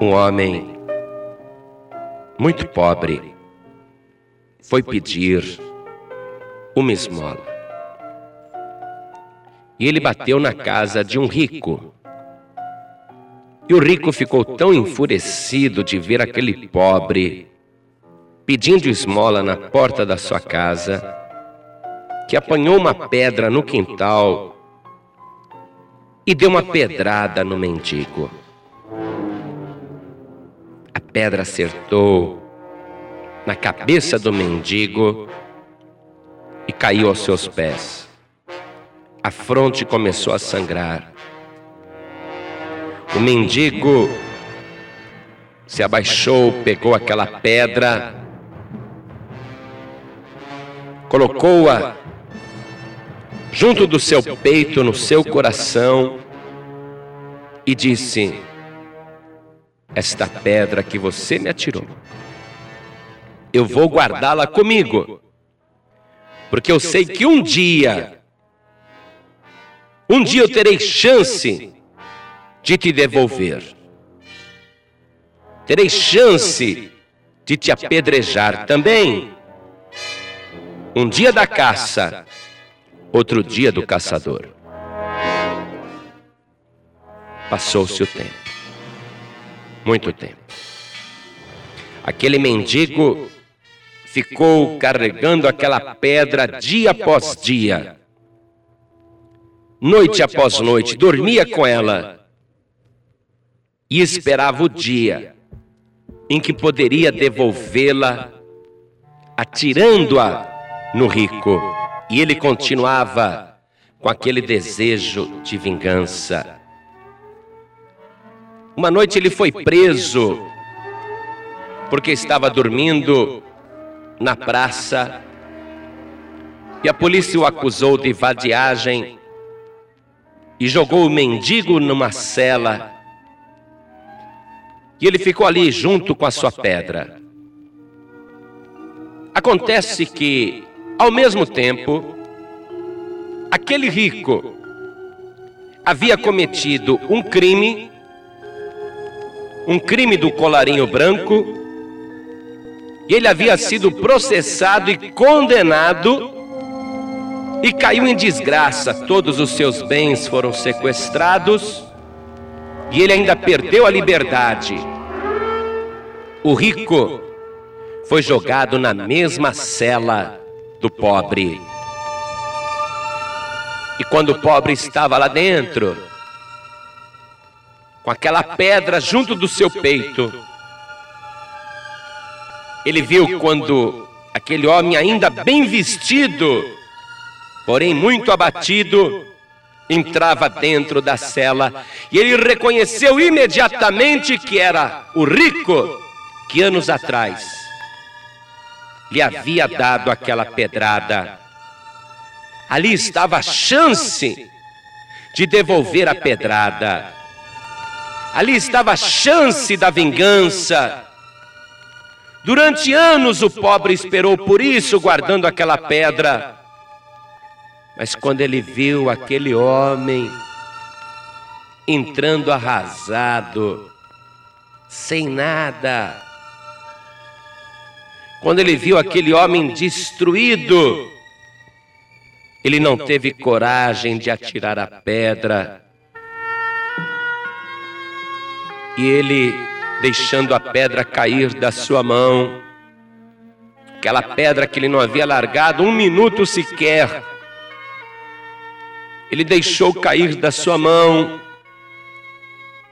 um homem muito pobre foi pedir uma esmola. E ele bateu na casa de um rico. E o rico ficou tão enfurecido de ver aquele pobre pedindo esmola na porta da sua casa, que apanhou uma pedra no quintal e deu uma pedrada no mendigo. Pedra acertou na cabeça do mendigo e caiu aos seus pés. A fronte começou a sangrar. O mendigo se abaixou, pegou aquela pedra colocou-a junto do seu peito, no seu coração, e disse: Esta pedra que você me atirou, eu vou guardá-la comigo, porque eu sei que um dia, um dia eu terei chance de te devolver, terei chance de te apedrejar também. Um dia da caça, outro dia do caçador. Passou-se o tempo. Muito tempo. Aquele mendigo ficou carregando aquela pedra dia após dia, noite após noite, dormia com ela e esperava o dia em que poderia devolvê-la, atirando-a no rico. E ele continuava com aquele desejo de vingança. Uma noite ele foi preso porque estava dormindo na praça e a polícia o acusou de vadiagem e jogou o mendigo numa cela. E ele ficou ali junto com a sua pedra. Acontece que ao mesmo tempo, aquele rico havia cometido um crime, um crime do colarinho branco, e ele havia sido processado e condenado e caiu em desgraça. Todos os seus bens foram sequestrados e ele ainda perdeu a liberdade. O rico foi jogado na mesma cela do pobre. E quando o pobre estava lá dentro, com aquela pedra junto do seu peito, ele viu quando aquele homem, ainda bem vestido, porém muito abatido, entrava dentro da cela e ele reconheceu imediatamente que era o rico que anos atrás lhe havia dado aquela pedrada. Ali estava a chance de devolver a pedrada. Ali estava a chance da vingança. Durante anos o pobre esperou por isso, guardando aquela pedra. Mas quando ele viu aquele homem entrando arrasado, sem nada, quando ele viu aquele homem destruído, ele não teve coragem de atirar a pedra. E ele, deixando a pedra cair da sua mão, aquela pedra que ele não havia largado um minuto sequer, ele deixou cair da sua mão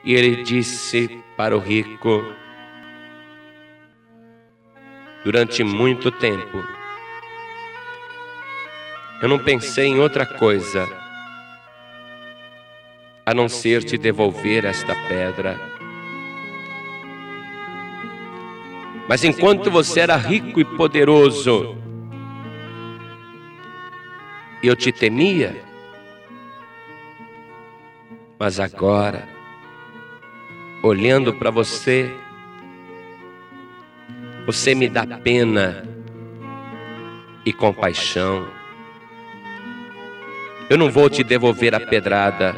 e ele disse para o rico: durante muito tempo. Eu não pensei em outra coisa a não ser te devolver esta pedra. Mas enquanto você era rico e poderoso, eu te temia. Mas agora, olhando para você, você me dá pena e compaixão. Eu não vou te devolver a pedrada,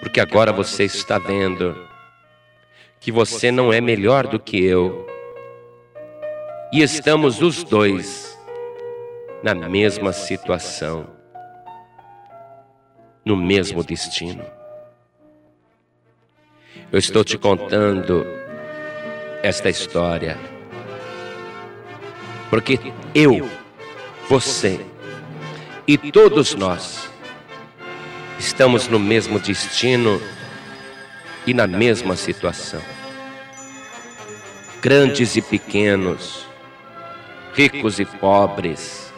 porque agora você está vendo que você não é melhor do que eu. E estamos os dois na mesma situação, no mesmo destino. Eu estou te contando esta história porque eu, você e todos nós estamos no mesmo destino e na mesma situação. Grandes e pequenos, ricos e pobres,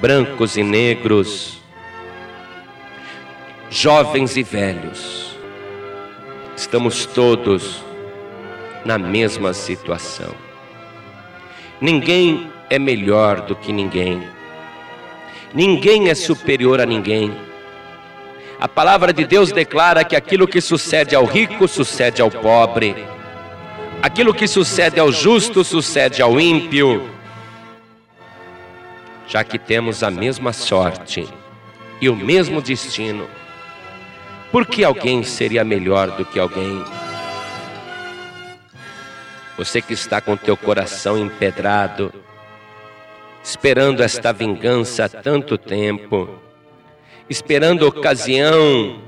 brancos e negros, jovens e velhos, estamos todos na mesma situação. Ninguém é melhor do que ninguém. Ninguém é superior a ninguém. A palavra de Deus declara que aquilo que sucede ao rico sucede ao pobre. Aquilo que sucede ao justo sucede ao ímpio. Já que temos a mesma sorte e o mesmo destino, por que alguém seria melhor do que alguém? Você que está com teu coração empedrado, esperando esta vingança há tanto tempo, esperando ocasião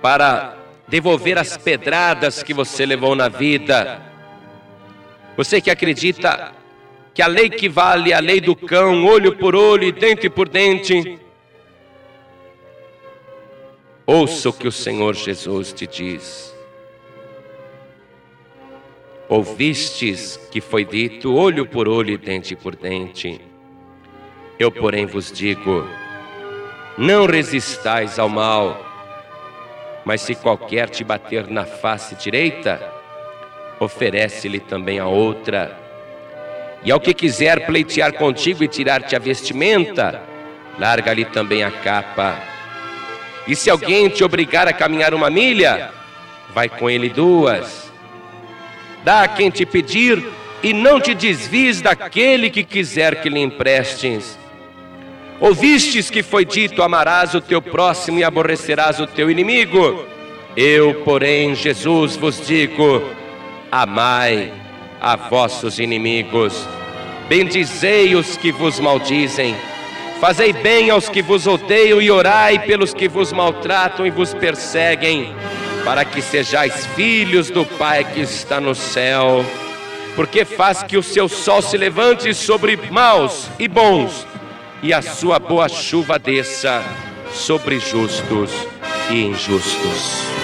para devolver as pedradas que você levou na vida. Você que acredita que a lei que vale é a lei do cão, olho por olho e dente por dente. Ouça o que o Senhor Jesus te diz. Ouvistes que foi dito olho por olho e dente por dente. Eu, porém, vos digo: não resistais ao mal, mas se qualquer te bater na face direita, oferece-lhe também a outra. E ao que quiser pleitear contigo e tirar-te a vestimenta, larga-lhe também a capa. E se alguém te obrigar a caminhar uma milha, vai com ele duas dá a quem te pedir, e não te desvies daquele que quiser que lhe emprestes. Ouvistes que foi dito: amarás o teu próximo e aborrecerás o teu inimigo. Eu, porém, Jesus vos digo: amai a vossos inimigos, bendizei os que vos maldizem, fazei bem aos que vos odeiam e orai pelos que vos maltratam e vos perseguem para que sejais filhos do Pai que está no céu, porque faz que o seu sol se levante sobre maus e bons, e a sua boa chuva desça sobre justos e injustos.